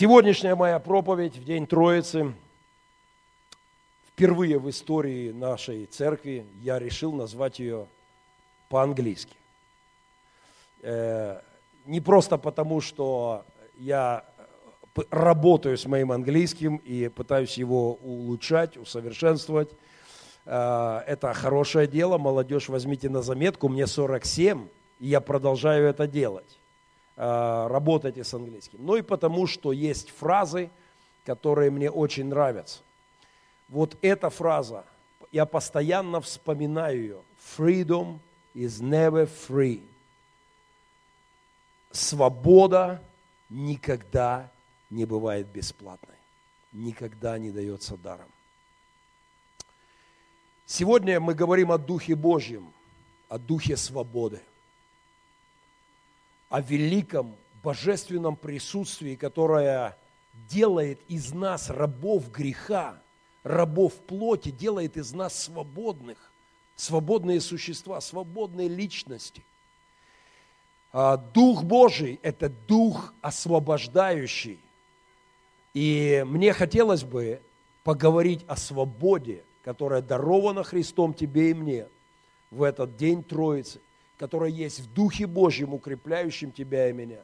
Сегодняшняя моя проповедь в День Троицы, впервые в истории нашей церкви я решил назвать ее по-английски. Э, не просто потому, что я работаю с моим английским и пытаюсь его улучшать, усовершенствовать. Э, это хорошее дело, молодежь, возьмите на заметку, мне 47, и я продолжаю это делать. Э, работайте с английским. Ну и потому, что есть фразы, которые мне очень нравятся. Вот эта фраза, я постоянно вспоминаю ее. Freedom is never free. Свобода никогда не бывает бесплатной. Никогда не дается даром. Сегодня мы говорим о Духе Божьем, о Духе свободы о великом божественном присутствии, которое делает из нас рабов греха, рабов плоти, делает из нас свободных, свободные существа, свободные личности. А Дух Божий – это Дух освобождающий. И мне хотелось бы поговорить о свободе, которая дарована Христом тебе и мне в этот день Троицы которое есть в Духе Божьем, укрепляющем тебя и меня.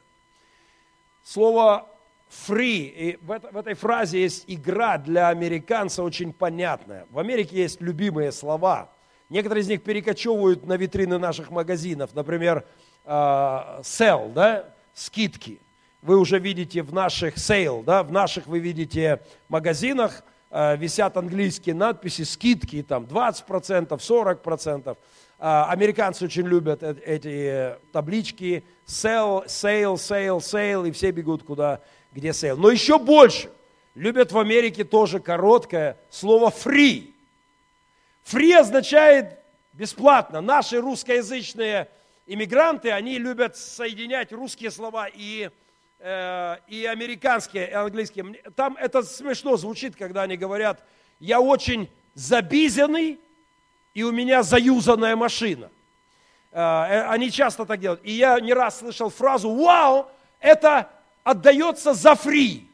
Слово free, и в, это, в этой фразе есть игра для американца очень понятная. В Америке есть любимые слова. Некоторые из них перекочевывают на витрины наших магазинов. Например, uh, sell, да, скидки. Вы уже видите в наших sale, да, в наших вы видите магазинах, uh, висят английские надписи, скидки, там 20%, 40%. А, американцы очень любят э, эти таблички sell, sale, sale, sale, и все бегут куда, где sale. Но еще больше любят в Америке тоже короткое слово free. Free означает бесплатно. Наши русскоязычные иммигранты, они любят соединять русские слова и, э, и американские, и английские. Там это смешно звучит, когда они говорят, я очень забизенный, и у меня заюзанная машина. А, э, они часто так делают. И я не раз слышал фразу «Вау, это отдается за фри».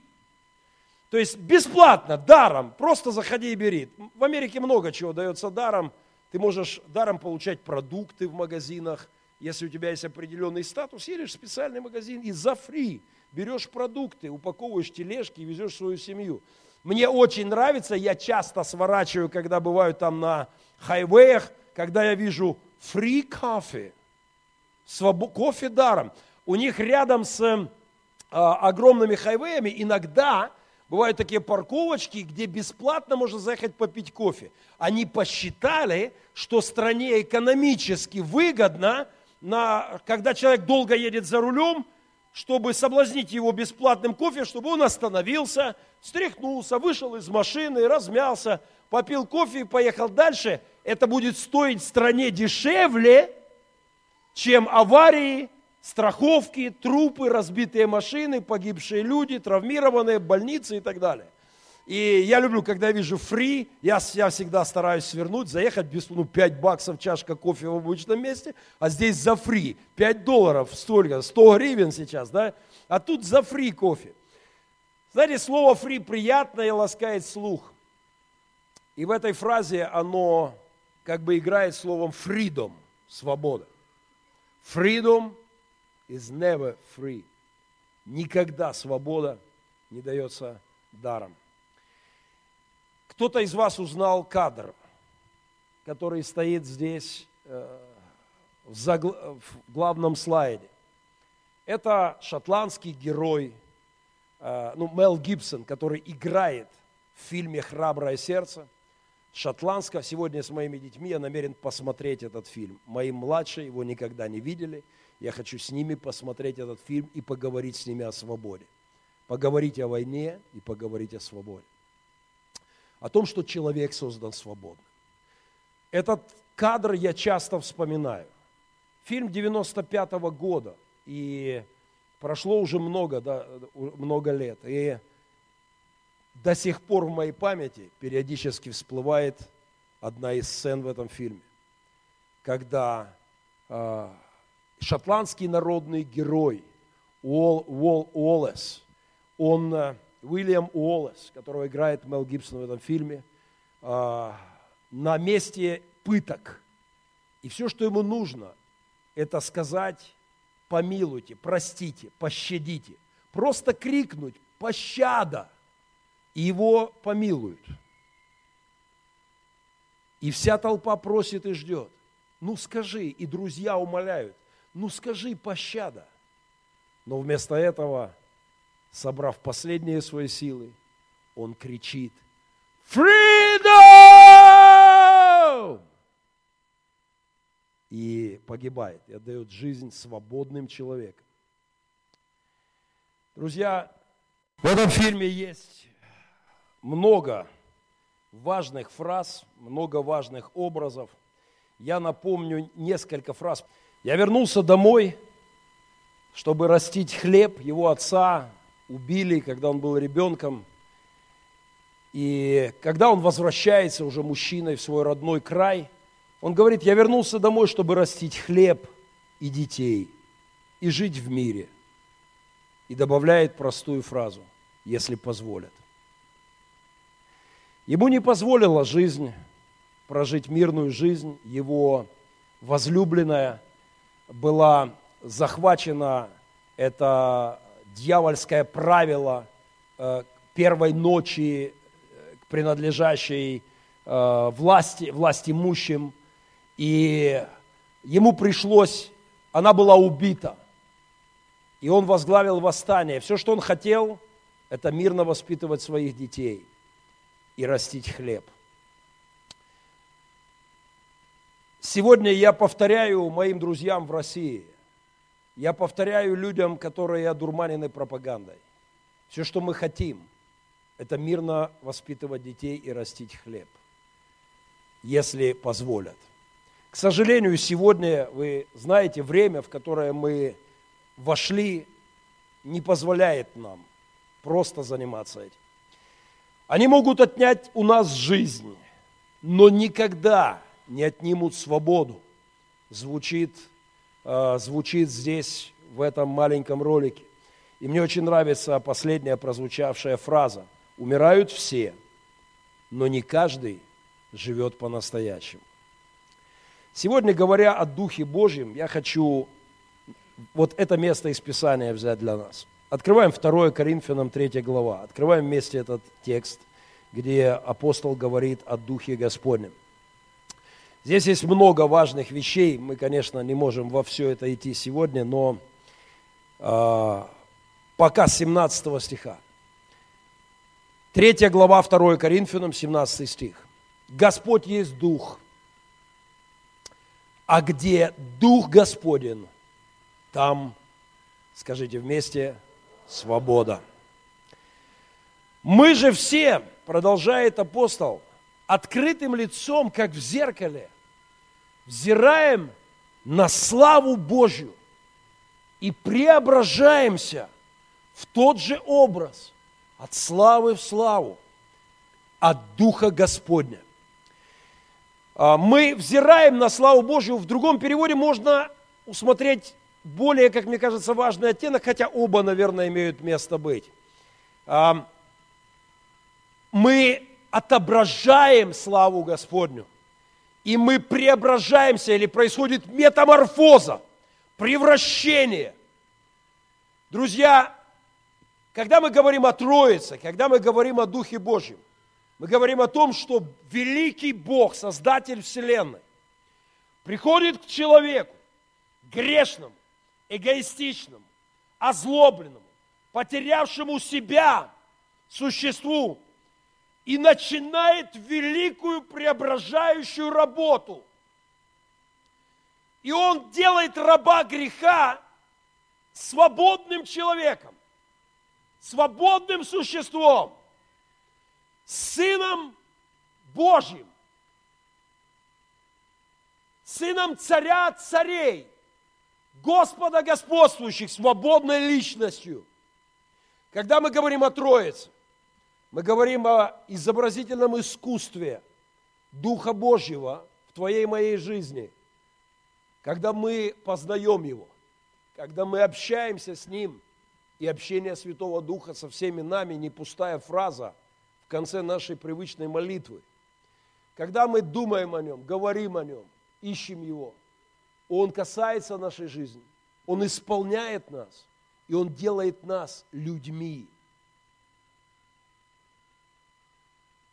То есть бесплатно, даром, просто заходи и бери. В Америке много чего дается даром. Ты можешь даром получать продукты в магазинах. Если у тебя есть определенный статус, едешь в специальный магазин и за фри берешь продукты, упаковываешь тележки и везешь свою семью. Мне очень нравится, я часто сворачиваю, когда бываю там на хайвеях, когда я вижу free свобо- кофе даром. У них рядом с э, огромными хайвеями иногда бывают такие парковочки, где бесплатно можно заехать попить кофе. Они посчитали, что стране экономически выгодно, на, когда человек долго едет за рулем, чтобы соблазнить его бесплатным кофе, чтобы он остановился, встряхнулся, вышел из машины, размялся, попил кофе и поехал дальше – это будет стоить стране дешевле, чем аварии, страховки, трупы, разбитые машины, погибшие люди, травмированные, больницы и так далее. И я люблю, когда я вижу фри, я, я всегда стараюсь свернуть, заехать без ну, 5 баксов чашка кофе в обычном месте, а здесь за фри, 5 долларов, столько, 100 гривен сейчас, да, а тут за фри кофе. Знаете, слово фри приятное и ласкает слух. И в этой фразе оно как бы играет словом freedom, свобода. Freedom is never free. Никогда свобода не дается даром. Кто-то из вас узнал кадр, который стоит здесь э, в, в главном слайде. Это шотландский герой, э, ну, Мел Гибсон, который играет в фильме «Храброе сердце» шотландского. Сегодня с моими детьми я намерен посмотреть этот фильм. Мои младшие его никогда не видели. Я хочу с ними посмотреть этот фильм и поговорить с ними о свободе. Поговорить о войне и поговорить о свободе. О том, что человек создан свободным. Этот кадр я часто вспоминаю. Фильм 95 -го года, и прошло уже много, да, много лет. И до сих пор в моей памяти периодически всплывает одна из сцен в этом фильме, когда э, шотландский народный герой Уолл, Уолл Уоллес, он э, Уильям Уоллес, которого играет Мел Гибсон в этом фильме, э, на месте пыток. И все, что ему нужно, это сказать помилуйте, простите, пощадите. Просто крикнуть пощада, и его помилуют. И вся толпа просит и ждет. Ну скажи, и друзья умоляют, ну скажи пощада. Но вместо этого, собрав последние свои силы, он кричит, Freedom! И погибает, и отдает жизнь свободным человеком. Друзья, в этом фильме есть много важных фраз, много важных образов. Я напомню несколько фраз. Я вернулся домой, чтобы растить хлеб. Его отца убили, когда он был ребенком. И когда он возвращается уже мужчиной в свой родной край, он говорит, я вернулся домой, чтобы растить хлеб и детей, и жить в мире. И добавляет простую фразу, если позволят. Ему не позволила жизнь прожить мирную жизнь, его возлюбленная была захвачена, это дьявольское правило э, первой ночи, э, принадлежащей э, власти, власть имущим, и ему пришлось, она была убита, и он возглавил восстание. Все, что он хотел, это мирно воспитывать своих детей – и растить хлеб. Сегодня я повторяю моим друзьям в России, я повторяю людям, которые одурманены пропагандой. Все, что мы хотим, это мирно воспитывать детей и растить хлеб, если позволят. К сожалению, сегодня, вы знаете, время, в которое мы вошли, не позволяет нам просто заниматься этим. Они могут отнять у нас жизнь, но никогда не отнимут свободу. Звучит, э, звучит здесь, в этом маленьком ролике. И мне очень нравится последняя прозвучавшая фраза. Умирают все, но не каждый живет по-настоящему. Сегодня, говоря о Духе Божьем, я хочу вот это место из Писания взять для нас. Открываем 2 Коринфянам 3 глава. Открываем вместе этот текст, где апостол говорит о Духе Господнем. Здесь есть много важных вещей. Мы, конечно, не можем во все это идти сегодня, но э, пока 17 стиха. 3 глава 2 Коринфянам, 17 стих. Господь есть Дух, а где Дух Господен, там, скажите вместе, свобода. Мы же все, продолжает апостол, открытым лицом, как в зеркале, взираем на славу Божью и преображаемся в тот же образ, от славы в славу, от Духа Господня. А, мы взираем на славу Божью, в другом переводе можно усмотреть более, как мне кажется, важный оттенок, хотя оба, наверное, имеют место быть. Мы отображаем славу Господню, и мы преображаемся, или происходит метаморфоза, превращение. Друзья, когда мы говорим о Троице, когда мы говорим о Духе Божьем, мы говорим о том, что великий Бог, Создатель Вселенной, приходит к человеку, грешному, эгоистичному, озлобленному, потерявшему себя существу и начинает великую преображающую работу. И он делает раба греха свободным человеком, свободным существом, сыном Божьим, сыном царя царей, Господа господствующих, свободной личностью. Когда мы говорим о Троице, мы говорим о изобразительном искусстве Духа Божьего в твоей и моей жизни. Когда мы познаем Его, когда мы общаемся с Ним И общение Святого Духа со всеми нами не пустая фраза в конце нашей привычной молитвы. Когда мы думаем о Нем, говорим о Нем, ищем Его, Он касается нашей жизни, Он исполняет нас, и Он делает нас людьми.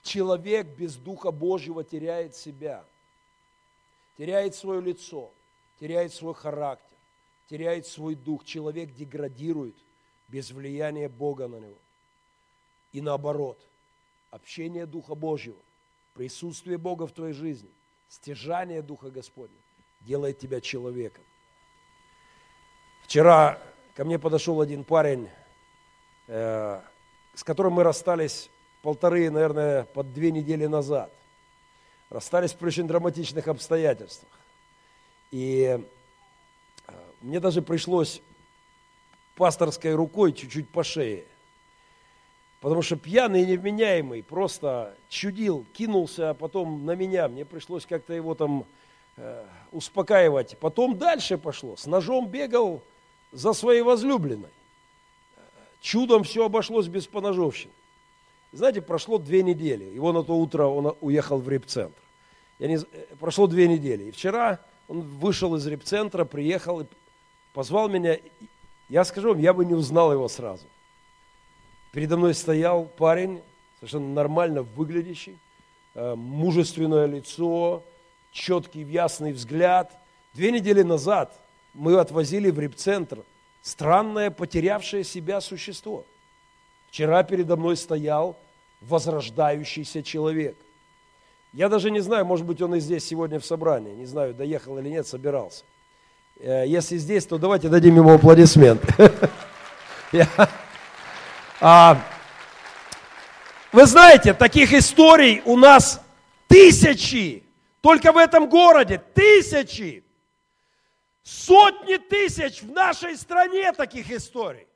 Человек без Духа Божьего теряет себя, теряет свое лицо, теряет свой характер, теряет свой дух. Человек деградирует без влияния Бога на него. И наоборот, общение Духа Божьего, присутствие Бога в твоей жизни, стяжание Духа Господня делает тебя человеком. Вчера ко мне подошел один парень, э, с которым мы расстались полторы, наверное, под две недели назад. Расстались при очень драматичных обстоятельствах. И э, мне даже пришлось пасторской рукой чуть-чуть по шее. Потому что пьяный и невменяемый просто чудил, кинулся а потом на меня. Мне пришлось как-то его там успокаивать. Потом дальше пошло. С ножом бегал за своей возлюбленной. Чудом все обошлось без поножовщины. Знаете, прошло две недели. Его на то утро он уехал в репцентр. Я не... Прошло две недели. И вчера он вышел из репцентра, приехал и позвал меня. Я скажу вам, я бы не узнал его сразу. Передо мной стоял парень, совершенно нормально выглядящий, э, мужественное лицо, четкий, ясный взгляд. Две недели назад мы отвозили в репцентр странное, потерявшее себя существо – Вчера передо мной стоял возрождающийся человек. Я даже не знаю, может быть, он и здесь сегодня в собрании. Не знаю, доехал или нет, собирался. Э, если здесь, то давайте дадим ему аплодисменты. А, вы знаете, таких историй у нас тысячи. Только в этом городе тысячи. Сотни тысяч в нашей стране таких историй.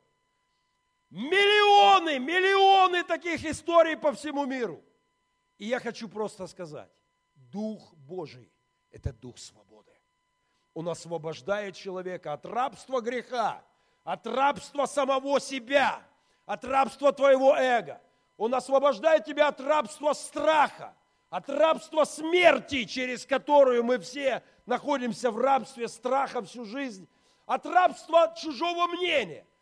Миллионы, миллионы таких историй по всему миру. И я хочу просто сказать, Дух Божий – это Дух свободы. Он освобождает человека от рабства греха, от рабства самого себя, от рабства твоего эго. Он освобождает тебя от рабства страха, от рабства смерти, через которую мы все находимся в рабстве страха всю жизнь, от рабства чужого мнения –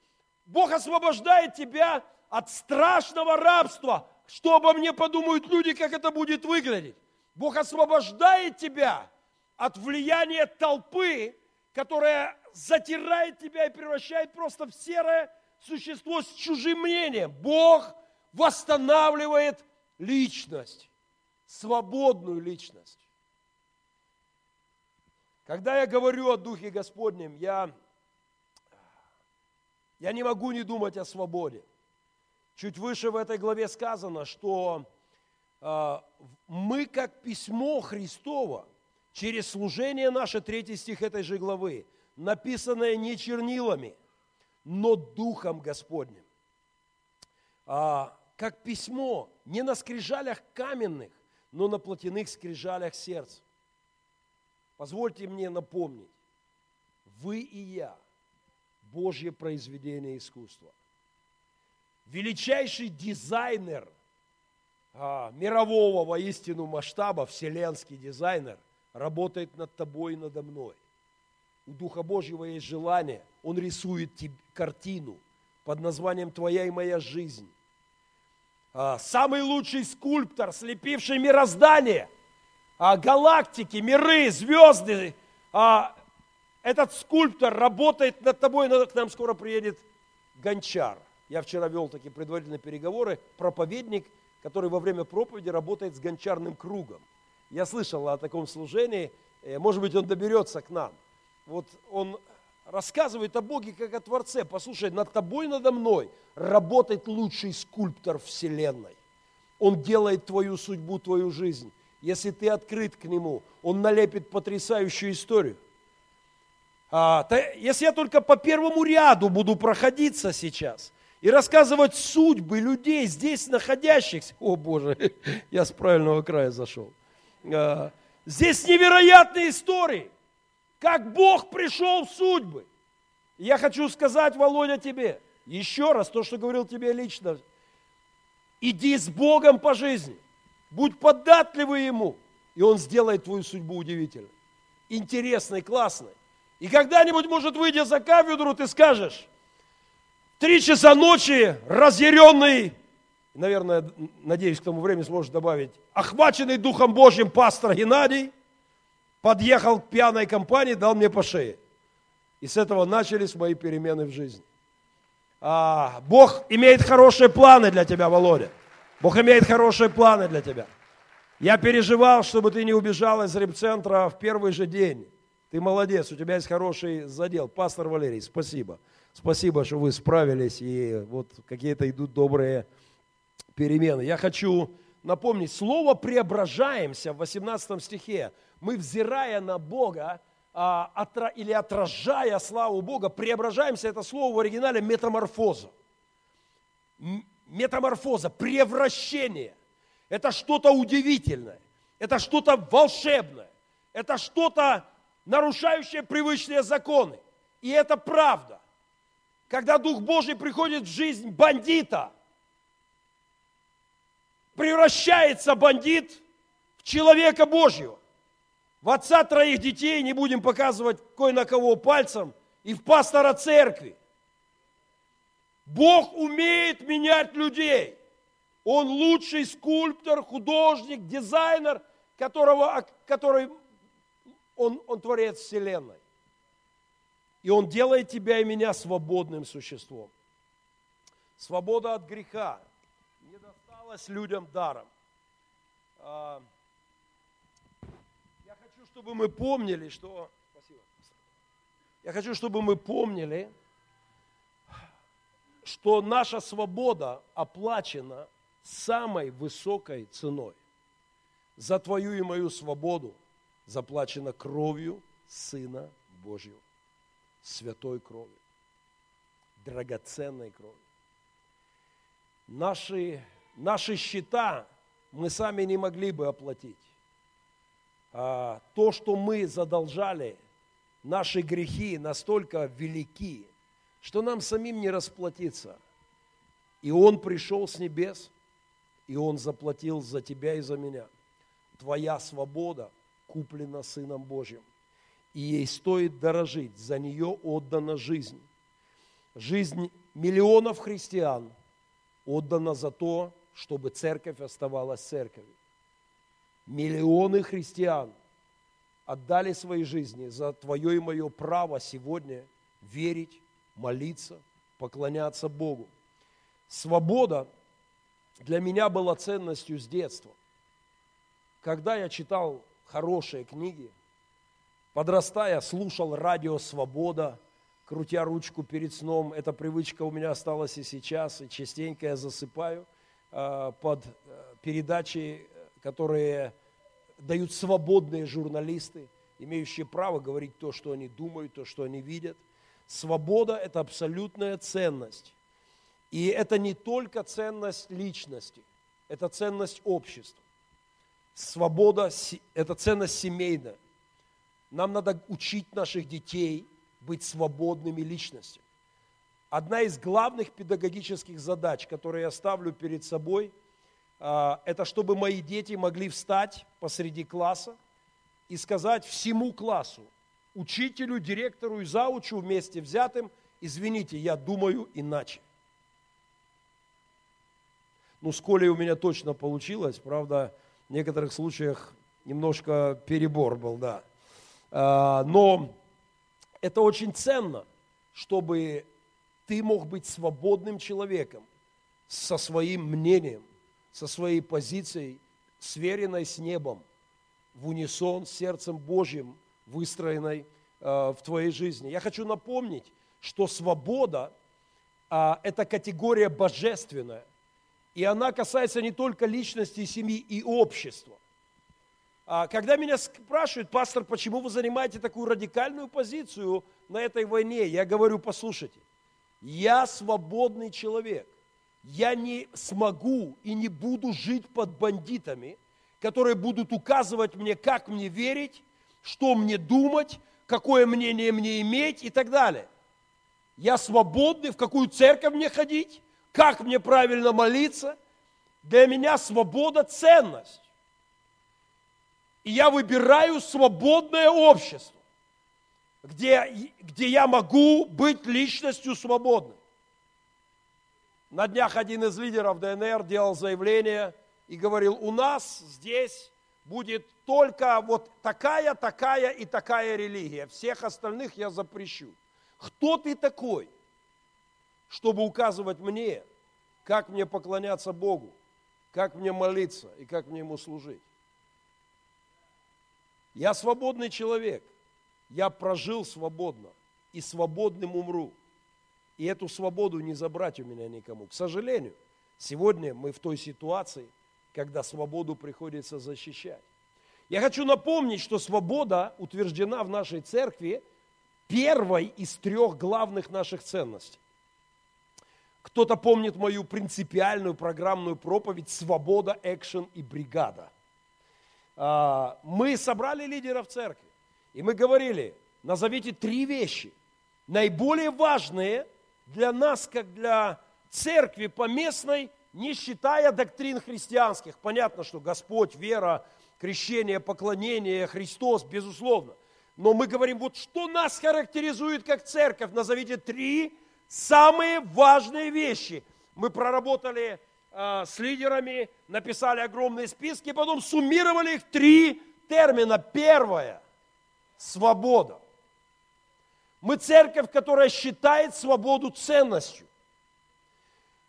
Бог освобождает тебя от страшного рабства. Что обо мне подумают люди, как это будет выглядеть? Бог освобождает тебя от влияния толпы, которая затирает тебя и превращает просто в серое существо с чужим мнением. Бог восстанавливает личность, свободную личность. Когда я говорю о Духе Господнем, я я не могу не думать о свободе. Чуть выше в этой главе сказано, что э, мы, как письмо Христово, через служение наше, третий стих этой же главы, написанное не чернилами, но Духом Господним. А, как письмо, не на скрижалях каменных, но на плотяных скрижалях сердца. Позвольте мне напомнить, вы и я – Божье произведение искусства. Величайший дизайнер а, мирового воистину масштаба, вселенский дизайнер, работает над тобой и надо мной. У Духа Божьего есть желание, Он рисует тебе картину под названием «Твоя и моя жизнь». А, самый лучший скульптор, слепивший мироздание, а, галактики, миры, звезды, а, этот скульптор работает над тобой, к нам скоро приедет гончар. Я вчера вел такие предварительные переговоры, проповедник, который во время проповеди работает с гончарным кругом. Я слышал о таком служении, э, может быть, он доберется к нам. Вот он рассказывает о Боге как о Творце. Послушай, над тобой, надо мной работает лучший скульптор Вселенной. Он делает твою судьбу, твою жизнь. Если ты открыт к Нему, Он налепит потрясающую историю – а, то, если я только по первому ряду буду проходиться сейчас и рассказывать судьбы людей здесь находящихся, о Боже, я с правильного края зашел. А, здесь невероятные истории, как Бог пришел в судьбы. Я хочу сказать, Володя, тебе, Еще раз, то, что говорил тебе лично. Иди с Богом по жизни. Будь податливый Ему. И Он сделает твою судьбу удивительной. Интересной, классной. И когда-нибудь, может, выйдя за кафедру, ты скажешь, три часа ночи, разъяренный, наверное, надеюсь, к тому времени сможешь добавить, охваченный Духом Божьим пастор Геннадий подъехал к пьяной компании, дал мне по шее. И с этого начались мои перемены в жизни. А, Бог имеет хорошие планы для тебя, Володя. Бог имеет хорошие планы для тебя. Я переживал, чтобы ты не убежал из репцентра в первый же день. Ты молодец, у тебя есть хороший задел. Пастор Валерий, спасибо. Спасибо, что вы справились, и вот какие-то идут добрые перемены. Я хочу напомнить, слово «преображаемся» в 18 стихе. Мы, взирая на Бога, а, или отражая славу Бога, преображаемся, это слово в оригинале метаморфоза. Метаморфоза, превращение. Это что-то удивительное, это что-то волшебное, это что-то нарушающее привычные законы. И это правда. Когда Дух Божий приходит в жизнь бандита, превращается бандит в человека Божьего в отца троих детей, не будем показывать кое на кого пальцем, и в пастора церкви. Бог умеет менять людей. Он лучший скульптор, художник, дизайнер, которого, который он, он творец Вселенной. И Он делает тебя и меня свободным существом. Свобода от греха не досталась людям даром. Чтобы мы помнили, что... Спасибо. Я хочу, чтобы мы помнили, что наша свобода оплачена самой высокой ценой. За твою и мою свободу заплачена кровью Сына Божьего, святой кровью, драгоценной кровью. Наши, наши счета мы сами не могли бы оплатить. А, то, что мы задолжали, наши грехи настолько велики, что нам самим не расплатиться. И Он пришел с небес, и Он заплатил за тебя и за меня. Твоя свобода куплена Сыном Божьим. И ей стоит дорожить, за нее отдана жизнь. Жизнь миллионов христиан отдана за то, чтобы церковь оставалась церковью. Миллионы христиан отдали свои жизни за твое и мое право сегодня верить, молиться, поклоняться Богу. Свобода для меня была ценностью с детства. Когда я читал хорошие книги, подрастая, слушал радио «Свобода», крутя ручку перед сном. Эта привычка у меня осталась и сейчас, и частенько я засыпаю э, под э, передачи которые дают свободные журналисты, имеющие право говорить то, что они думают, то, что они видят. Свобода – это абсолютная ценность. И это не только ценность личности, это ценность общества. Свобода – это ценность семейная. Нам надо учить наших детей быть свободными личностями. Одна из главных педагогических задач, которые я ставлю перед собой – это чтобы мои дети могли встать посреди класса и сказать всему классу, учителю, директору и заучу вместе взятым, извините, я думаю иначе. Ну, с Колей у меня точно получилось, правда, в некоторых случаях немножко перебор был, да. А, но это очень ценно, чтобы ты мог быть свободным человеком со своим мнением, со своей позицией, сверенной с небом, в унисон с сердцем Божьим, выстроенной э, в твоей жизни. Я хочу напомнить, что свобода э, – это категория божественная, и она касается не только личности, семьи и общества. А когда меня спрашивают, пастор, почему вы занимаете такую радикальную позицию на этой войне, я говорю, послушайте, я свободный человек – я не смогу и не буду жить под бандитами, которые будут указывать мне, как мне верить, что мне думать, какое мнение мне иметь и так далее. Я свободный, в какую церковь мне ходить, как мне правильно молиться. Для меня свобода – ценность. И я выбираю свободное общество, где, где я могу быть личностью свободной. На днях один из лидеров ДНР делал заявление и говорил, у нас здесь будет только вот такая, такая и такая религия. Всех остальных я запрещу. Кто ты такой, чтобы указывать мне, как мне поклоняться Богу, как мне молиться и как мне Ему служить? Я свободный человек. Я прожил свободно и свободным умру. И эту свободу не забрать у меня никому. К сожалению, сегодня мы в той ситуации, когда свободу приходится защищать. Я хочу напомнить, что свобода утверждена в нашей церкви первой из трех главных наших ценностей. Кто-то помнит мою принципиальную программную проповедь «Свобода, экшен и бригада». А, мы собрали лидеров церкви, и мы говорили, назовите три вещи, наиболее важные для нас, как для церкви поместной, не считая доктрин христианских. Понятно, что Господь, вера, крещение, поклонение, Христос, безусловно. Но мы говорим, вот что нас характеризует как церковь, назовите три самые важные вещи. Мы проработали э, с лидерами, написали огромные списки, потом суммировали их три термина. Первое – свобода. Мы церковь, которая считает свободу ценностью.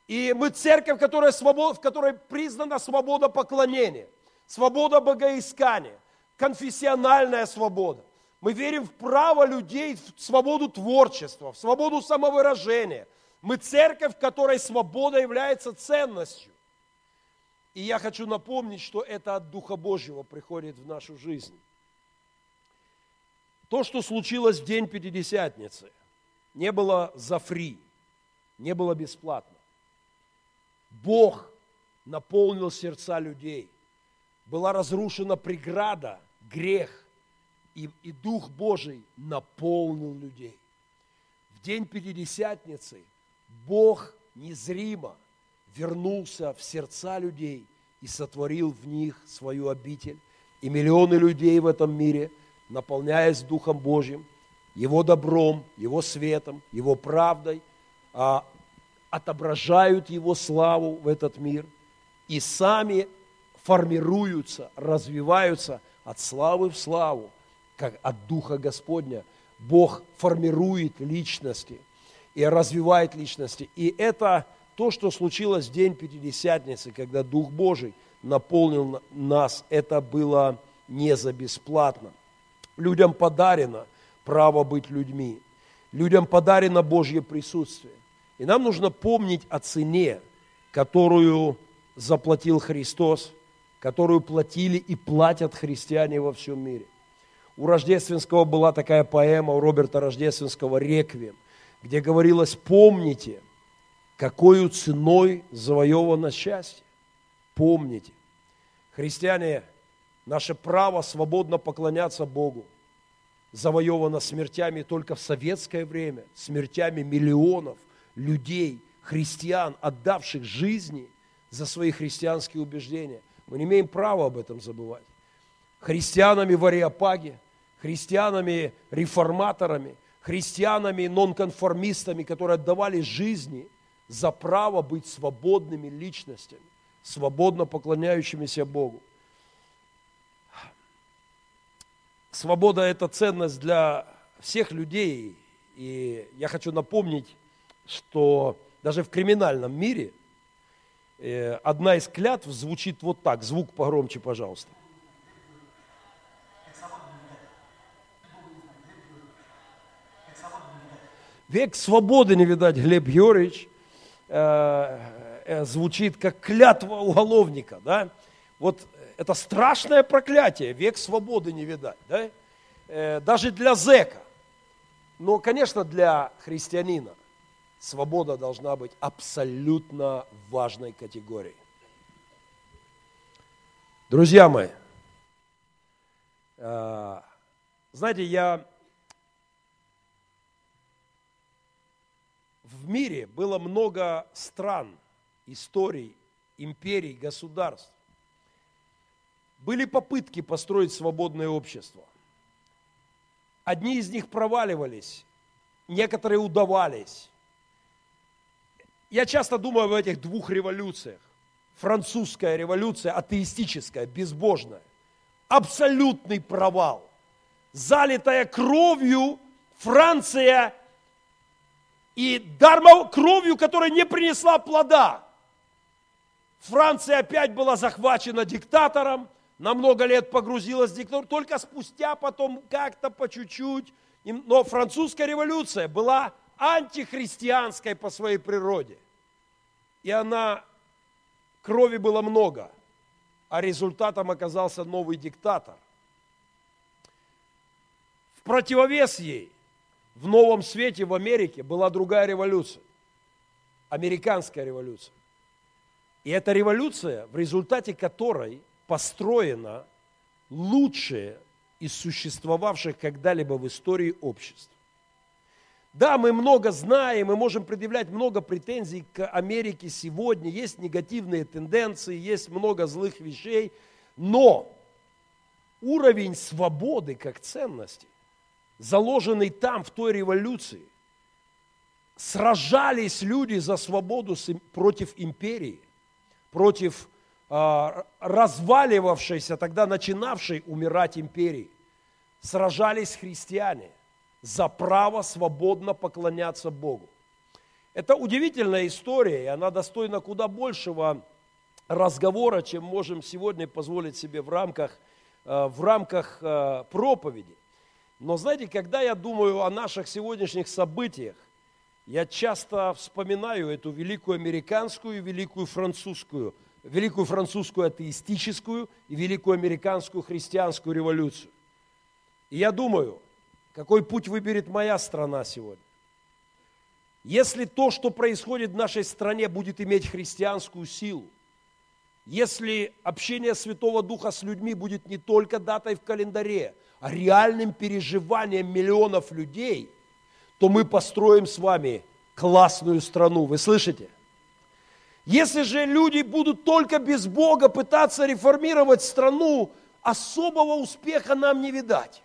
И мы церковь, которая свобод, в которой признана свобода поклонения – свобода богоискания, конфессиональная свобода. Мы верим в право людей, в свободу творчества, в свободу самовыражения. Мы церковь, в которой свобода является ценностью. И я хочу напомнить, что это от Духа Божьего приходит в нашу жизнь. То, что случилось в день Пятидесятницы, не было за фри, не было бесплатно. Бог наполнил сердца людей была разрушена преграда, грех, и, и Дух Божий наполнил людей. В день Пятидесятницы Бог незримо вернулся в сердца людей и сотворил в них свою обитель. И миллионы людей в этом мире, наполняясь Духом Божьим, Его добром, Его светом, Его правдой, а, отображают Его славу в этот мир и сами формируются, развиваются от славы в славу, как от Духа Господня. Бог формирует личности и развивает личности. И это то, что случилось в день Пятидесятницы, когда Дух Божий наполнил нас, это было не за бесплатно. Людям подарено право быть людьми. Людям подарено Божье присутствие. И нам нужно помнить о цене, которую заплатил Христос – которую платили и платят христиане во всем мире. У Рождественского была такая поэма у Роберта Рождественского «Реквием», где говорилось «Помните, какой ценой завоевано счастье». Помните. Христиане, наше право свободно поклоняться Богу завоевано смертями только в советское время, смертями миллионов людей, христиан, отдавших жизни за свои христианские убеждения – мы не имеем права об этом забывать. Христианами в Ариапаге, христианами реформаторами, христианами нонконформистами, которые отдавали жизни за право быть свободными личностями, свободно поклоняющимися Богу. Свобода – это ценность для всех людей. И я хочу напомнить, что даже в криминальном мире – Э, одна из клятв звучит вот так. Звук погромче, пожалуйста. Век свободы не видать, Глеб Юрьевич, э, э, звучит как клятва уголовника, да? Вот это страшное проклятие, век свободы не видать, да? Э, даже для зэка. Но, конечно, для христианина свобода должна быть абсолютно важной категорией. Друзья мои, э, знаете, я в мире было много стран, историй, империй, государств. Были попытки построить свободное общество. Одни из них проваливались, некоторые удавались. Я часто думаю об этих двух революциях. Французская революция, атеистическая, безбожная. Абсолютный провал. Залитая кровью Франция и дармо кровью, которая не принесла плода. Франция опять была захвачена диктатором, на много лет погрузилась в диктатуру, только спустя потом как-то по чуть-чуть. Но французская революция была антихристианской по своей природе. И она, крови было много, а результатом оказался новый диктатор. В противовес ей в новом свете в Америке была другая революция. Американская революция. И эта революция, в результате которой построена лучшее из существовавших когда-либо в истории обществ. Да, мы много знаем, мы можем предъявлять много претензий к Америке сегодня, есть негативные тенденции, есть много злых вещей, но уровень свободы как ценности, заложенный там, в той революции, сражались люди за свободу против империи, против разваливавшейся, тогда начинавшей умирать империи. Сражались христиане – за право свободно поклоняться Богу. Это удивительная история, и она достойна куда большего разговора, чем можем сегодня позволить себе в рамках, э, в рамках э, проповеди. Но знаете, когда я думаю о наших сегодняшних событиях, я часто вспоминаю эту великую американскую и великую французскую, великую французскую атеистическую и великую американскую христианскую революцию. И я думаю, какой путь выберет моя страна сегодня? Если то, что происходит в нашей стране, будет иметь христианскую силу, если общение Святого Духа с людьми будет не только датой в календаре, а реальным переживанием миллионов людей, то мы построим с вами классную страну. Вы слышите? Если же люди будут только без Бога пытаться реформировать страну, особого успеха нам не видать.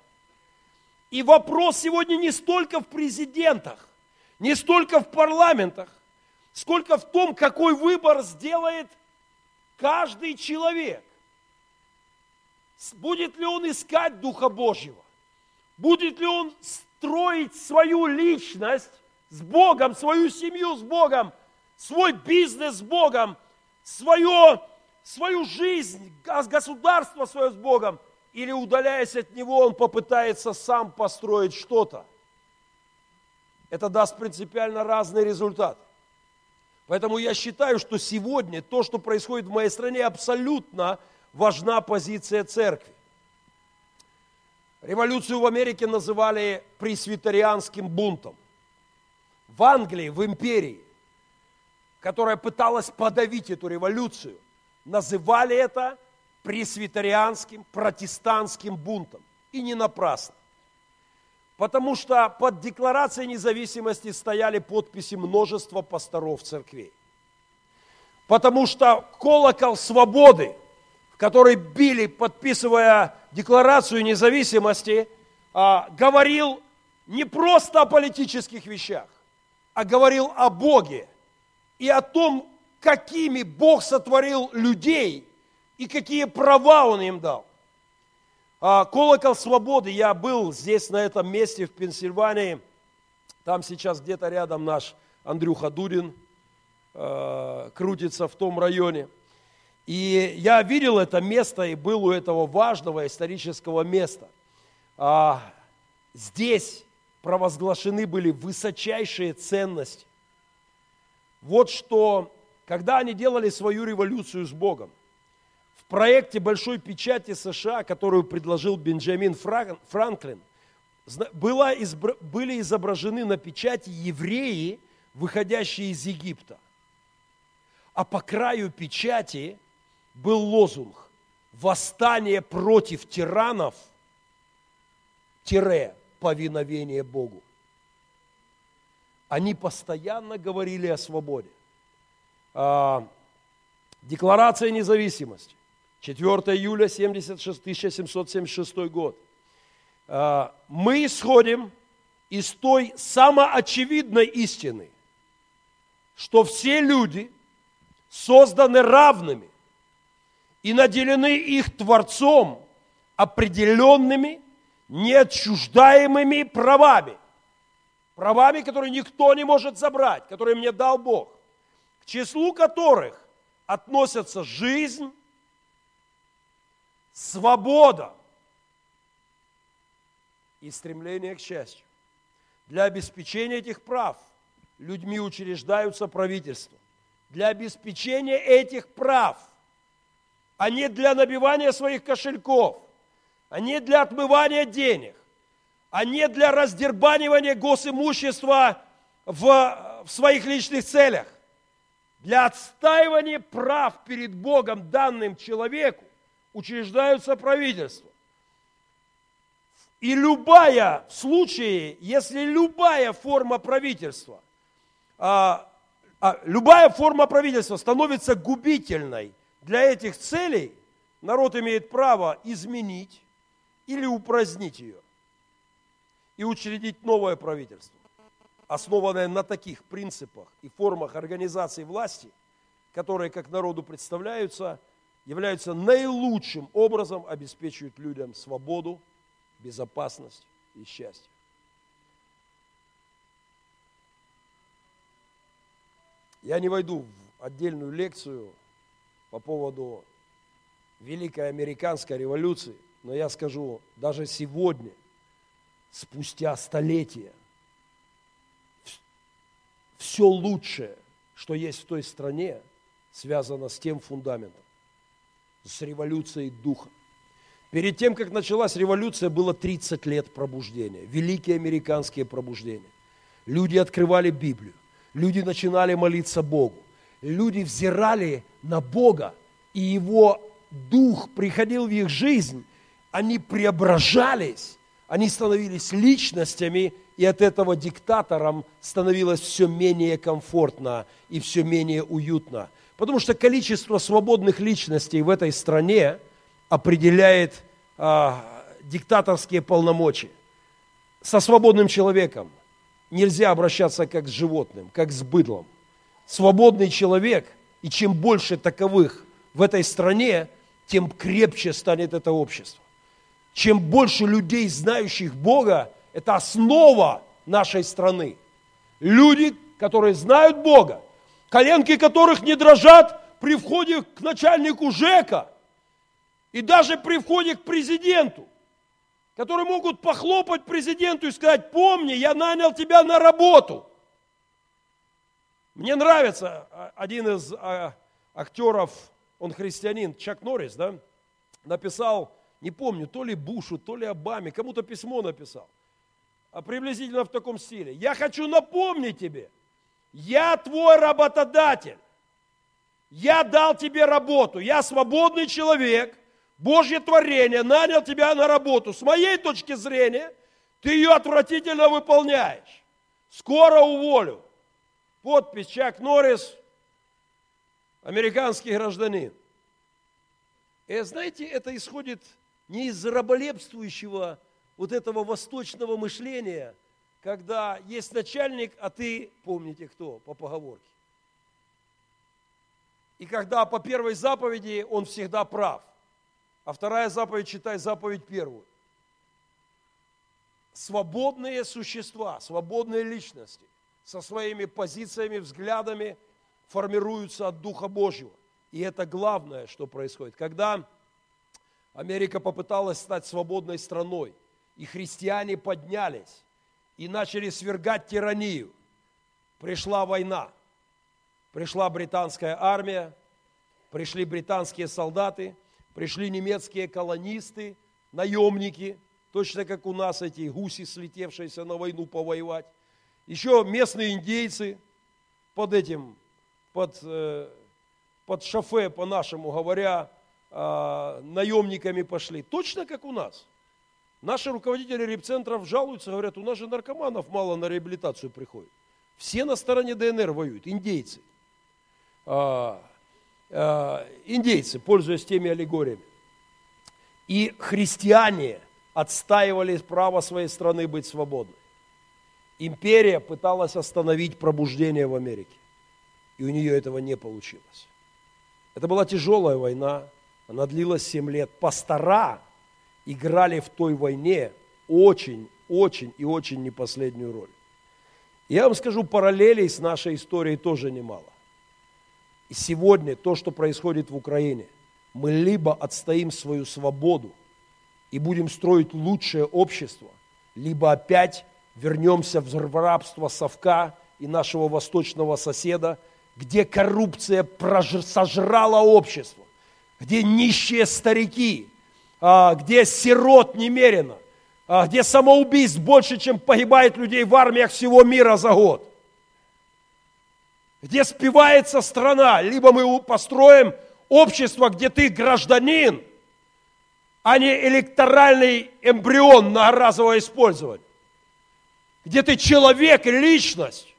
И вопрос сегодня не столько в президентах, не столько в парламентах, сколько в том, какой выбор сделает каждый человек. Будет ли он искать Духа Божьего? Будет ли он строить свою личность с Богом, свою семью с Богом, свой бизнес с Богом, свое, свою жизнь, государство свое с Богом? или удаляясь от него, он попытается сам построить что-то. Это даст принципиально разный результат. Поэтому я считаю, что сегодня то, что происходит в моей стране, абсолютно важна позиция церкви. Революцию в Америке называли пресвитерианским бунтом. В Англии, в империи, которая пыталась подавить эту революцию, называли это пресвитерианским, протестантским бунтом. И не напрасно. Потому что под декларацией независимости стояли подписи множества пасторов церквей. Потому что колокол свободы, в который били, подписывая декларацию независимости, а, говорил не просто о политических вещах, а говорил о Боге и о том, какими Бог сотворил людей и какие права он им дал. А, колокол свободы, я был здесь, на этом месте, в Пенсильвании, там сейчас где-то рядом наш Андрюха Дурин э, крутится в том районе. И я видел это место и был у этого важного исторического места. А, здесь провозглашены были высочайшие ценности. Вот что, когда они делали свою революцию с Богом, проекте большой печати США, которую предложил Бенджамин Франклин, было, были изображены на печати евреи, выходящие из Египта. А по краю печати был лозунг «Восстание против тиранов, тире, повиновение Богу». Они постоянно говорили о свободе. А, Декларация независимости. 4 июля 1776 год. А, мы исходим из той самоочевидной истины, что все люди созданы равными и наделены их Творцом определенными, неотчуждаемыми правами. Правами, которые никто не может забрать, которые мне дал Бог, к числу которых относятся жизнь, свобода и стремление к счастью. Для обеспечения этих прав людьми учреждаются правительства. Для обеспечения этих прав, а не для набивания своих кошельков, а не для отмывания денег, а не для раздербанивания госимущества в, в своих личных целях. Для отстаивания прав перед Богом, данным человеку, учреждаются правительства. И любая, в случае, если любая форма правительства, а, а, любая форма правительства становится губительной для этих целей, народ имеет право изменить или упразднить ее и учредить новое правительство, основанное на таких принципах и формах организации власти, которые, как народу представляются, являются наилучшим образом обеспечивают людям свободу, безопасность и счастье. Я не войду в отдельную лекцию по поводу Великой Американской революции, но я скажу, даже сегодня, спустя столетия, все лучшее, что есть в той стране, связано с тем фундаментом, с революцией духа. Перед тем, как началась революция, было 30 лет пробуждения, великие американские пробуждения. Люди открывали Библию, люди начинали молиться Богу, люди взирали на Бога, и Его Дух приходил в их жизнь, они преображались, они становились личностями, и от этого диктаторам становилось все менее комфортно и все менее уютно. Потому что количество свободных личностей в этой стране определяет а, диктаторские полномочия. Со свободным человеком нельзя обращаться как с животным, как с быдлом. Свободный человек, и чем больше таковых в этой стране, тем крепче станет это общество. Чем больше людей, знающих Бога, это основа нашей страны. Люди, которые знают Бога, коленки которых не дрожат при входе к начальнику ЖЭКа и даже при входе к президенту, которые могут похлопать президенту и сказать, помни, я нанял тебя на работу. Мне нравится а, один из а, актеров, он христианин, Чак Норрис, да, написал, не помню, то ли Бушу, то ли Обаме, кому-то письмо написал, а приблизительно в таком стиле. Я хочу напомнить тебе, я твой работодатель. Я дал тебе работу. Я свободный человек, Божье творение, нанял тебя на работу. С моей точки зрения, ты ее отвратительно выполняешь. Скоро уволю. Подпись Чак Норрис, американский гражданин. И знаете, это исходит не из раболепствующего вот этого восточного мышления – когда есть начальник, а ты, помните кто, по поговорке. И когда по первой заповеди он всегда прав, а вторая заповедь читай заповедь первую. Свободные существа, свободные личности со своими позициями, взглядами формируются от Духа Божьего. И это главное, что происходит. Когда Америка попыталась стать свободной страной, и христиане поднялись, и начали свергать тиранию. Пришла война, пришла британская армия, пришли британские солдаты, пришли немецкие колонисты, наемники, точно как у нас эти гуси, слетевшиеся на войну повоевать. Еще местные индейцы под этим, под, э, под шофе, по-нашему говоря, а, наемниками пошли. Точно как у нас – Наши руководители репцентров жалуются, говорят, у нас же наркоманов мало на реабилитацию приходит. Все на стороне ДНР воюют, индейцы. А, а, индейцы, пользуясь теми аллегориями. И христиане отстаивали право своей страны быть свободной. Империя пыталась остановить пробуждение в Америке, и у нее этого не получилось. Это была тяжелая война, она длилась 7 лет. Пастора играли в той войне очень, очень и очень не последнюю роль. Я вам скажу, параллелей с нашей историей тоже немало. И сегодня то, что происходит в Украине, мы либо отстоим свою свободу и будем строить лучшее общество, либо опять вернемся в рабство совка и нашего восточного соседа, где коррупция сожрала общество, где нищие старики, а, где сирот немерено, а, где самоубийств больше, чем погибает людей в армиях всего мира за год. Где спивается страна, либо мы построим общество, где ты гражданин, а не электоральный эмбрион на разовое использование. Где ты человек и личность,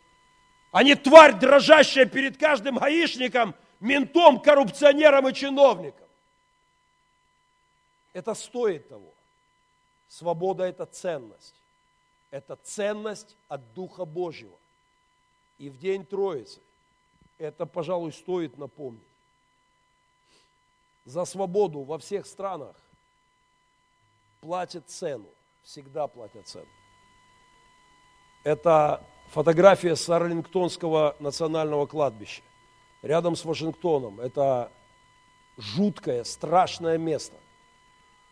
а не тварь, дрожащая перед каждым гаишником, ментом, коррупционером и чиновником. Это стоит того. Свобода – это ценность. Это ценность от Духа Божьего. И в день Троицы это, пожалуй, стоит напомнить. За свободу во всех странах платят цену, всегда платят цену. Это фотография с Арлингтонского национального кладбища, рядом с Вашингтоном. Это жуткое, страшное место.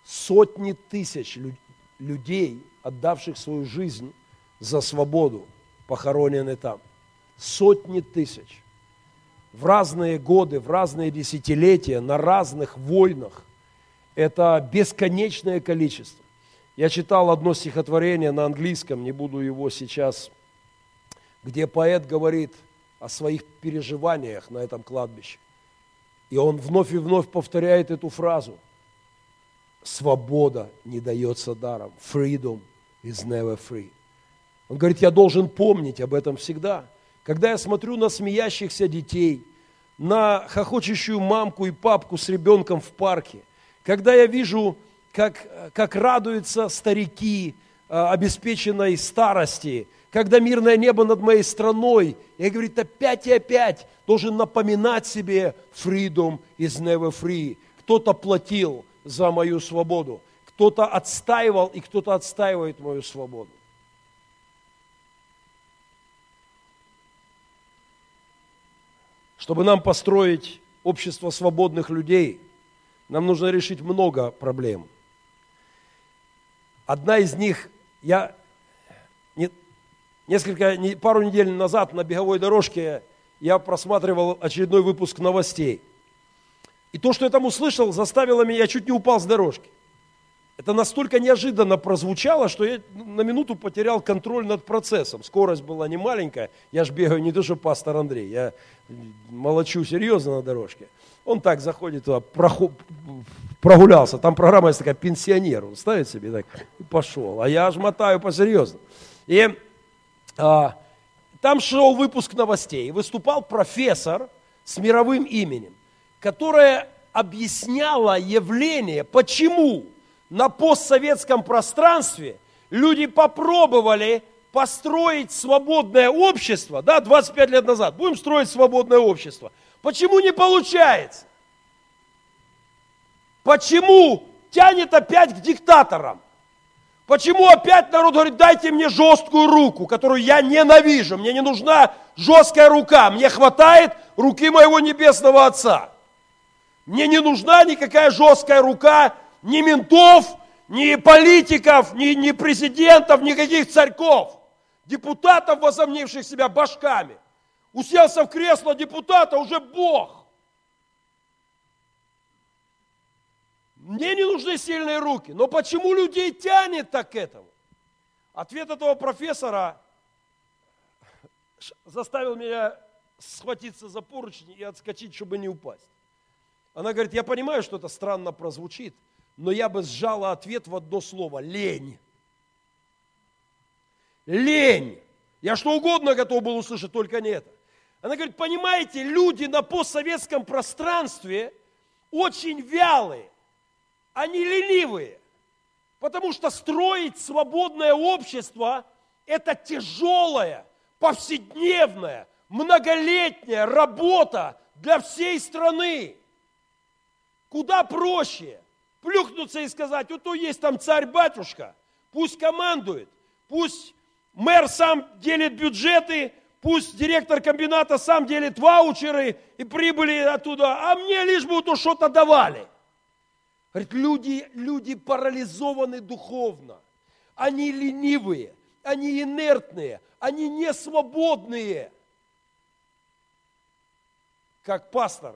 Сотни тысяч людей, отдавших свою жизнь за свободу, похоронены там. Сотни тысяч. В разные годы, в разные десятилетия, на разных войнах. Это бесконечное количество. Я читал одно стихотворение на английском, не буду его сейчас, где поэт говорит о своих переживаниях на этом кладбище. И он вновь и вновь повторяет эту фразу – свобода не дается даром. Freedom is never free. Он говорит, я должен помнить об этом всегда. Когда я смотрю на смеящихся детей, на хохочущую мамку и папку с ребенком в парке, когда я вижу, как, как радуются старики обеспеченной старости, когда мирное небо над моей страной, я, говорит, опять и опять должен напоминать себе freedom is never free. Кто-то платил, за мою свободу. Кто-то отстаивал, и кто-то отстаивает мою свободу. Чтобы нам построить общество свободных людей, нам нужно решить много проблем. Одна из них, я не, несколько, пару недель назад на беговой дорожке я просматривал очередной выпуск новостей – и то, что я там услышал, заставило меня, я чуть не упал с дорожки. Это настолько неожиданно прозвучало, что я на минуту потерял контроль над процессом. Скорость была не маленькая. Я ж бегаю не то, что пастор Андрей. Я молочу серьезно на дорожке. Он так заходит туда, прогулялся. Там программа есть такая, пенсионер. Он ставит себе так и пошел. А я аж мотаю посерьезно. И а, там шел выпуск новостей. Выступал профессор с мировым именем которая объясняла явление, почему на постсоветском пространстве люди попробовали построить свободное общество, да, 25 лет назад, будем строить свободное общество. Почему не получается? Почему тянет опять к диктаторам? Почему опять народ говорит, дайте мне жесткую руку, которую я ненавижу, мне не нужна жесткая рука, мне хватает руки моего небесного Отца. Мне не нужна никакая жесткая рука ни ментов, ни политиков, ни, ни президентов, никаких царьков, депутатов, возомнивших себя башками. Уселся в кресло депутата уже Бог. Мне не нужны сильные руки. Но почему людей тянет так к этому? Ответ этого профессора заставил меня схватиться за поручни и отскочить, чтобы не упасть. Она говорит, я понимаю, что это странно прозвучит, но я бы сжала ответ в одно слово – лень. Лень. Я что угодно готов был услышать, только не это. Она говорит, понимаете, люди на постсоветском пространстве очень вялые, они ленивые, потому что строить свободное общество – это тяжелая, повседневная, многолетняя работа для всей страны. Куда проще плюхнуться и сказать, вот есть там царь-батюшка, пусть командует, пусть мэр сам делит бюджеты, пусть директор комбината сам делит ваучеры и прибыли оттуда, а мне лишь бы то что-то давали. Говорит, люди, люди парализованы духовно, они ленивые, они инертные, они не свободные. Как пастор,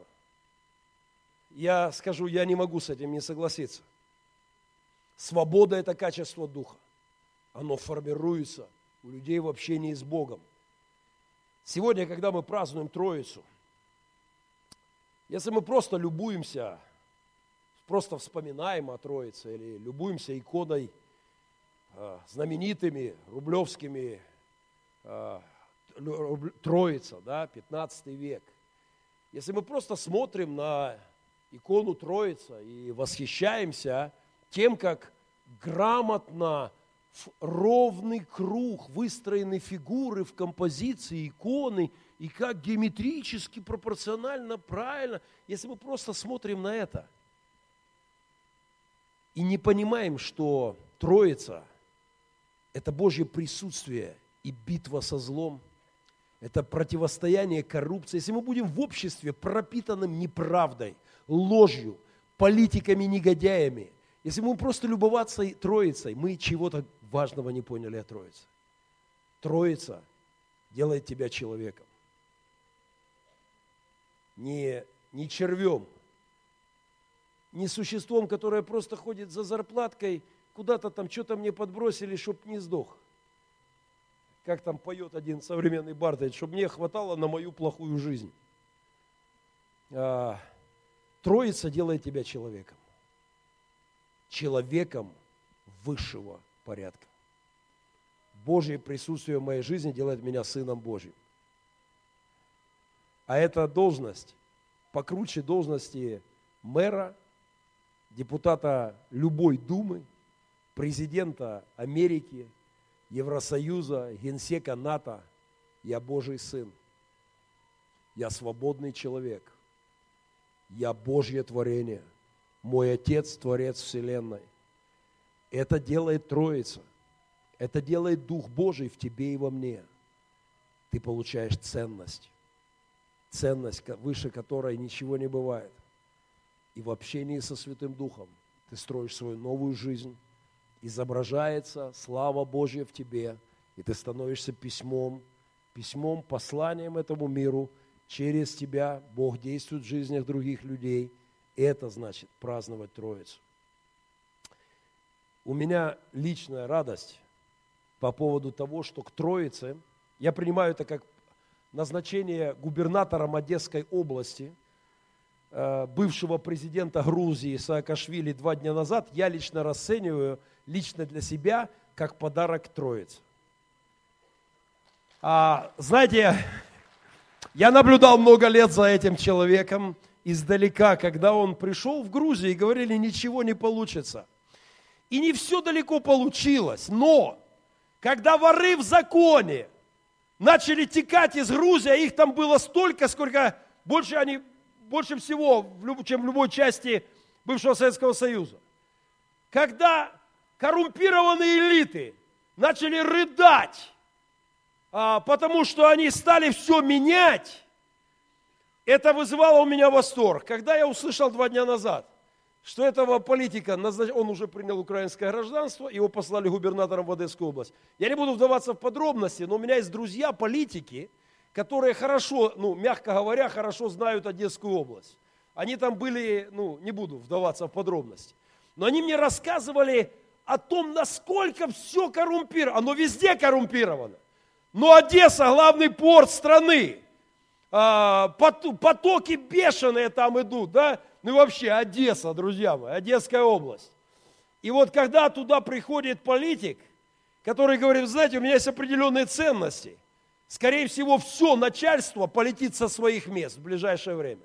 я скажу, я не могу с этим не согласиться. Свобода – это качество духа. Оно формируется у людей в общении с Богом. Сегодня, когда мы празднуем Троицу, если мы просто любуемся, просто вспоминаем о Троице или любуемся иконой э, знаменитыми рублевскими э, Троица, да, 15 век, если мы просто смотрим на икону Троица и восхищаемся тем, как грамотно в ровный круг выстроены фигуры в композиции иконы, и как геометрически, пропорционально, правильно, если мы просто смотрим на это и не понимаем, что Троица – это Божье присутствие и битва со злом, это противостояние коррупции. Если мы будем в обществе пропитанным неправдой, ложью, политиками-негодяями, если мы просто любоваться Троицей, мы чего-то важного не поняли о Троице. Троица делает тебя человеком. Не, не червем, не существом, которое просто ходит за зарплаткой, куда-то там что-то мне подбросили, чтоб не сдох. Как там поет один современный бардович, чтобы мне хватало на мою плохую жизнь. А, троица делает тебя человеком. Человеком высшего порядка. Божье присутствие в моей жизни делает меня сыном Божьим. А эта должность покруче должности мэра, депутата любой думы, президента Америки, Евросоюза, генсека НАТО. Я Божий сын. Я свободный человек. Я Божье творение. Мой Отец – Творец Вселенной. Это делает Троица. Это делает Дух Божий в тебе и во мне. Ты получаешь ценность. Ценность, выше которой ничего не бывает. И в общении со Святым Духом ты строишь свою новую жизнь. Изображается слава Божья в тебе. И ты становишься письмом, письмом, посланием этому миру. Через тебя Бог действует в жизнях других людей. Это значит праздновать Троицу у меня личная радость по поводу того, что к Троице, я принимаю это как назначение губернатором Одесской области, э, бывшего президента Грузии Саакашвили два дня назад, я лично расцениваю, лично для себя, как подарок Троице. А, знаете, я наблюдал много лет за этим человеком издалека, когда он пришел в Грузию и говорили, ничего не получится – и не все далеко получилось. Но, когда воры в законе начали текать из Грузии, а их там было столько, сколько больше они, больше всего, чем в любой части бывшего Советского Союза. Когда коррумпированные элиты начали рыдать, а, потому что они стали все менять, это вызывало у меня восторг. Когда я услышал два дня назад, что этого политика, он уже принял украинское гражданство, его послали губернатором в Одесскую область. Я не буду вдаваться в подробности, но у меня есть друзья политики, которые хорошо, ну, мягко говоря, хорошо знают Одесскую область. Они там были, ну, не буду вдаваться в подробности. Но они мне рассказывали о том, насколько все коррумпировано. Оно везде коррумпировано. Но Одесса – главный порт страны. А, потоки бешеные там идут, да? Ну и вообще Одесса, друзья мои, Одесская область. И вот когда туда приходит политик, который говорит, знаете, у меня есть определенные ценности. Скорее всего, все начальство полетит со своих мест в ближайшее время.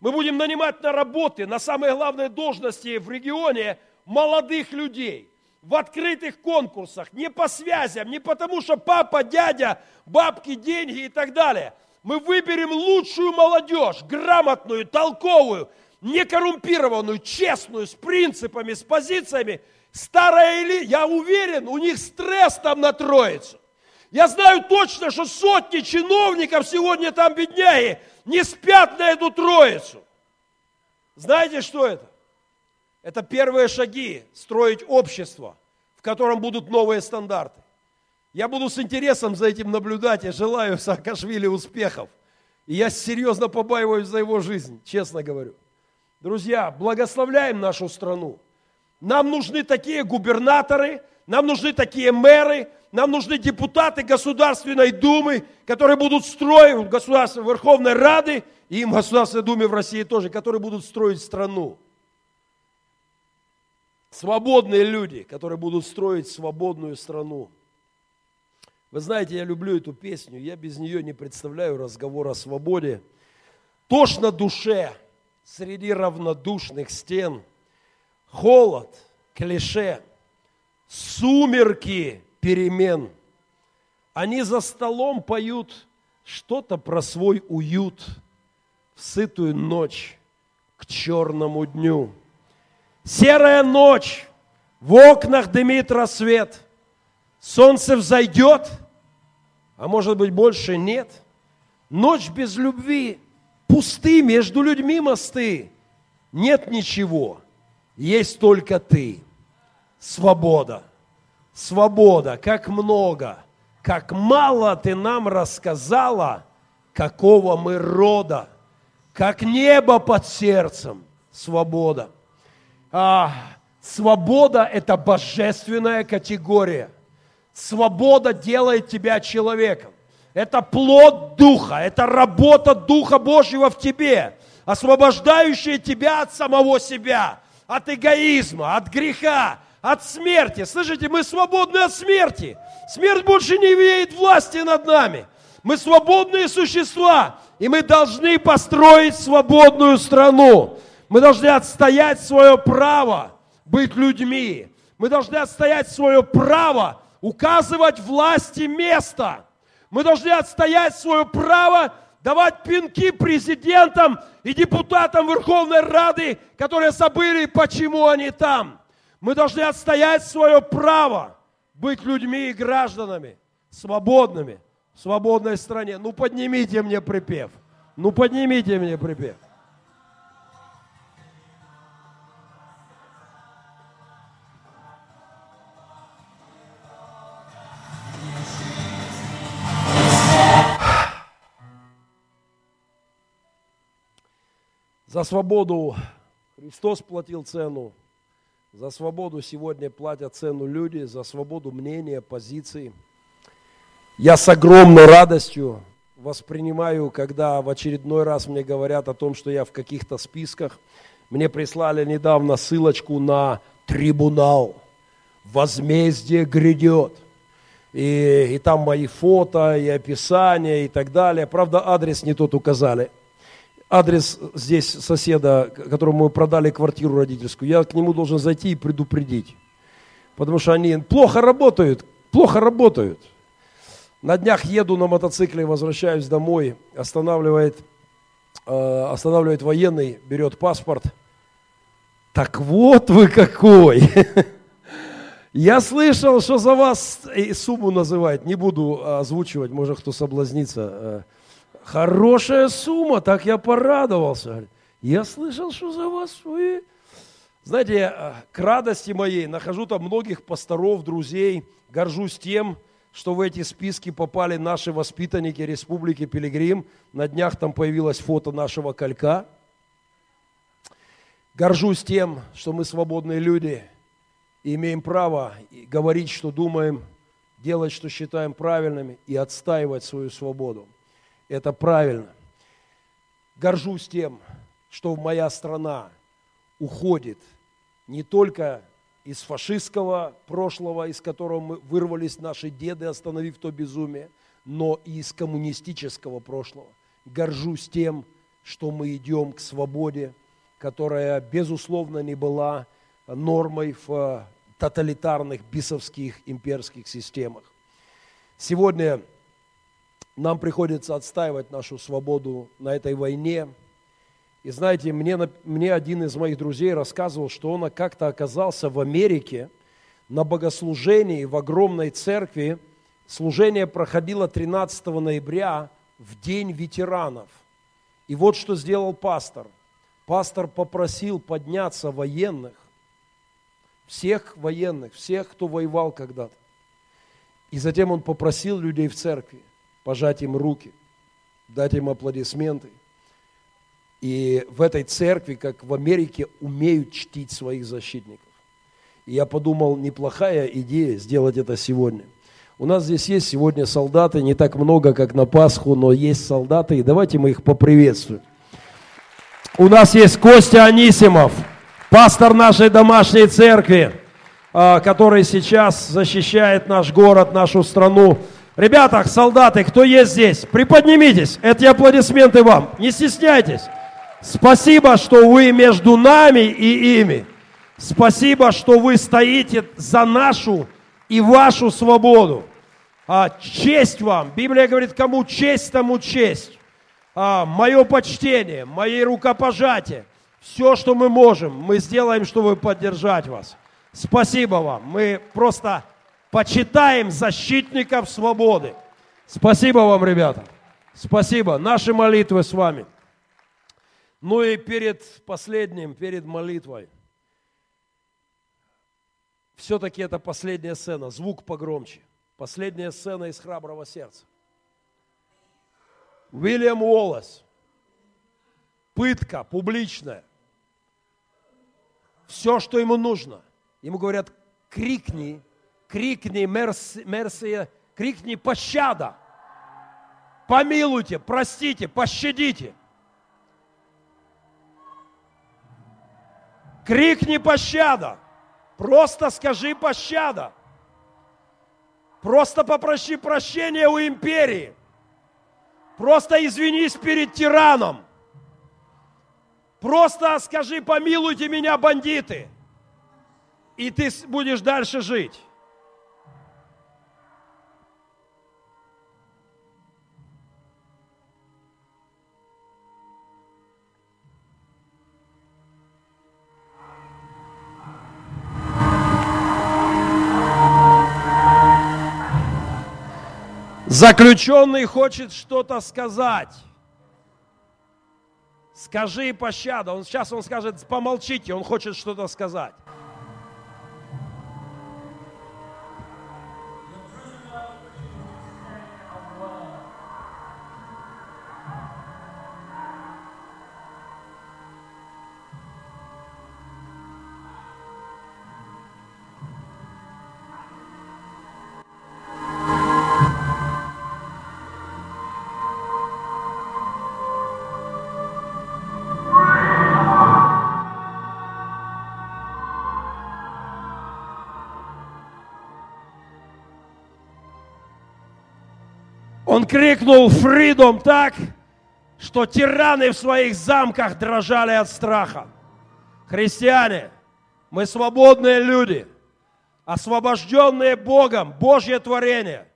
Мы будем нанимать на работы, на самые главные должности в регионе молодых людей в открытых конкурсах, не по связям, не потому что папа, дядя, бабки, деньги и так далее. Мы выберем лучшую молодежь, грамотную, толковую, некоррумпированную, честную, с принципами, с позициями. Старая или, я уверен, у них стресс там на троицу. Я знаю точно, что сотни чиновников сегодня там бедняги не спят на эту троицу. Знаете, что это? Это первые шаги строить общество, в котором будут новые стандарты. Я буду с интересом за этим наблюдать. Я желаю Саакашвили успехов. И я серьезно побаиваюсь за его жизнь, честно говорю. Друзья, благословляем нашу страну. Нам нужны такие губернаторы, нам нужны такие мэры, нам нужны депутаты Государственной Думы, которые будут строить, Государственной Верховной Рады, и им Государственной Думе в России тоже, которые будут строить страну. Свободные люди, которые будут строить свободную страну. Вы знаете, я люблю эту песню, я без нее не представляю разговор о свободе. Тошно душе среди равнодушных стен, холод, клише, сумерки перемен. Они за столом поют что-то про свой уют в сытую ночь к черному дню. Серая ночь, в окнах дымит рассвет – Солнце взойдет, а может быть больше нет. Ночь без любви, пусты между людьми мосты. Нет ничего, есть только ты. Свобода, свобода, как много, как мало ты нам рассказала, какого мы рода, как небо под сердцем, свобода. А, свобода – это божественная категория – Свобода делает тебя человеком. Это плод Духа, это работа Духа Божьего в тебе, освобождающая тебя от самого себя, от эгоизма, от греха, от смерти. Слышите, мы свободны от смерти. Смерть больше не имеет власти над нами. Мы свободные существа, и мы должны построить свободную страну. Мы должны отстоять свое право быть людьми. Мы должны отстоять свое право указывать власти место. Мы должны отстоять свое право давать пинки президентам и депутатам Верховной Рады, которые забыли, почему они там. Мы должны отстоять свое право быть людьми и гражданами, свободными, в свободной стране. Ну поднимите мне припев. Ну поднимите мне припев. За свободу Христос платил цену, за свободу сегодня платят цену люди, за свободу мнения, позиции. Я с огромной радостью воспринимаю, когда в очередной раз мне говорят о том, что я в каких-то списках. Мне прислали недавно ссылочку на трибунал. Возмездие грядет. И, и там мои фото, и описание, и так далее. Правда, адрес не тот указали – адрес здесь соседа, которому мы продали квартиру родительскую, я к нему должен зайти и предупредить. Потому что они плохо работают, плохо работают. На днях еду на мотоцикле, возвращаюсь домой, останавливает, э, останавливает военный, берет паспорт. Так вот вы какой! Я слышал, что за вас и сумму называют, не буду озвучивать, может кто соблазнится. Э, Хорошая сумма, так я порадовался. Я слышал, что за вас вы... Знаете, я к радости моей нахожу там многих пасторов, друзей, горжусь тем, что в эти списки попали наши воспитанники Республики Пилигрим. На днях там появилось фото нашего колька. Горжусь тем, что мы свободные люди и имеем право говорить, что думаем, делать, что считаем правильными и отстаивать свою свободу. Это правильно. Горжусь тем, что моя страна уходит не только из фашистского прошлого, из которого мы вырвались наши деды, остановив то безумие, но и из коммунистического прошлого. Горжусь тем, что мы идем к свободе, которая, безусловно, не была нормой в тоталитарных бисовских имперских системах. Сегодня нам приходится отстаивать нашу свободу на этой войне. И знаете, мне, мне один из моих друзей рассказывал, что он как-то оказался в Америке на богослужении в огромной церкви. Служение проходило 13 ноября в День ветеранов. И вот что сделал пастор. Пастор попросил подняться военных, всех военных, всех, кто воевал когда-то. И затем он попросил людей в церкви пожать им руки, дать им аплодисменты. И в этой церкви, как в Америке, умеют чтить своих защитников. И я подумал, неплохая идея сделать это сегодня. У нас здесь есть сегодня солдаты, не так много, как на Пасху, но есть солдаты, и давайте мы их поприветствуем. У нас есть Костя Анисимов, пастор нашей домашней церкви, а, который сейчас защищает наш город, нашу страну. Ребята, солдаты, кто есть здесь, приподнимитесь. Эти аплодисменты вам. Не стесняйтесь. Спасибо, что вы между нами и ими. Спасибо, что вы стоите за нашу и вашу свободу. А, честь вам. Библия говорит, кому честь, тому честь. А, мое почтение, мои рукопожатия. Все, что мы можем, мы сделаем, чтобы поддержать вас. Спасибо вам. Мы просто Почитаем защитников свободы. Спасибо вам, ребята. Спасибо. Наши молитвы с вами. Ну и перед последним, перед молитвой, все-таки это последняя сцена, звук погромче. Последняя сцена из храброго сердца. Уильям Уоллес. Пытка публичная. Все, что ему нужно. Ему говорят, крикни, крикни мерси, мерси, крикни пощада. Помилуйте, простите, пощадите. Крикни пощада. Просто скажи пощада. Просто попроси прощения у империи. Просто извинись перед тираном. Просто скажи, помилуйте меня, бандиты. И ты будешь дальше жить. Заключенный хочет что-то сказать. Скажи пощада. Он сейчас он скажет, помолчите, он хочет что-то сказать. Крикнул «Фридом» так, что тираны в своих замках дрожали от страха. Христиане, мы свободные люди, освобожденные Богом, Божье творение.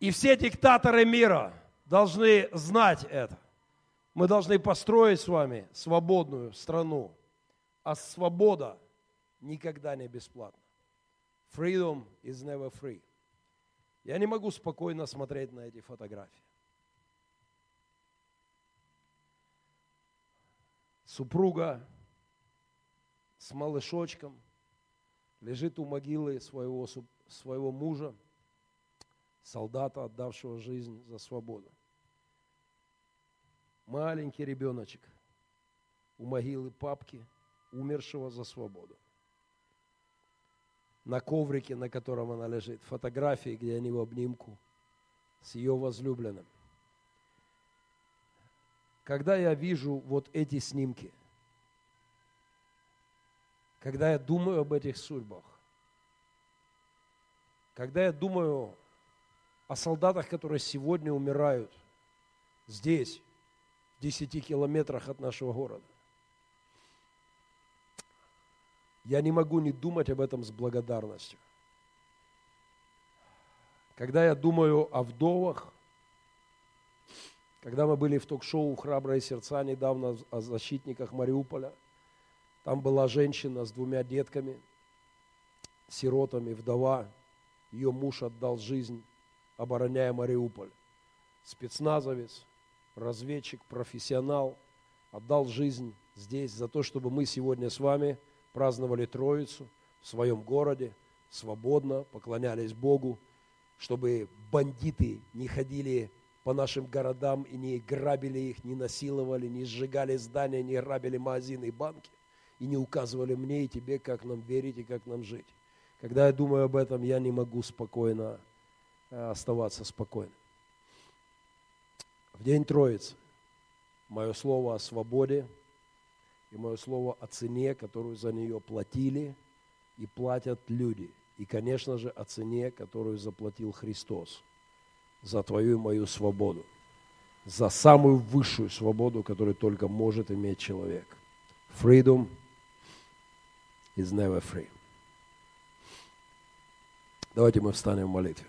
И все диктаторы мира должны знать это. Мы должны построить с вами свободную страну. А свобода никогда не бесплатна. Freedom is never free. Я не могу спокойно смотреть на эти фотографии. Супруга с малышочком лежит у могилы своего, своего мужа, солдата, отдавшего жизнь за свободу. Маленький ребеночек у могилы папки, умершего за свободу на коврике, на котором она лежит, фотографии, где они в обнимку с ее возлюбленным. Когда я вижу вот эти снимки, когда я думаю об этих судьбах, когда я думаю о солдатах, которые сегодня умирают здесь, в 10 километрах от нашего города, я не могу не думать об этом с благодарностью. Когда я думаю о вдовах, когда мы были в ток-шоу «Храбрые сердца» недавно о защитниках Мариуполя – там была женщина с двумя детками, сиротами, вдова. Ее муж отдал жизнь, обороняя Мариуполь. Спецназовец, разведчик, профессионал, отдал жизнь здесь за то, чтобы мы сегодня с вами праздновали Троицу в своем городе, свободно поклонялись Богу, чтобы бандиты не ходили по нашим городам и не грабили их, не насиловали, не сжигали здания, не грабили магазины и банки и не указывали мне и тебе, как нам верить и как нам жить. Когда я думаю об этом, я не могу спокойно э, оставаться спокойным. В день Троицы мое слово о свободе и мое слово о цене, которую за нее платили и платят люди. И, конечно же, о цене, которую заплатил Христос за твою и мою свободу. За самую высшую свободу, которую только может иметь человек. Freedom – is never free. Давайте мы встанем в молитве.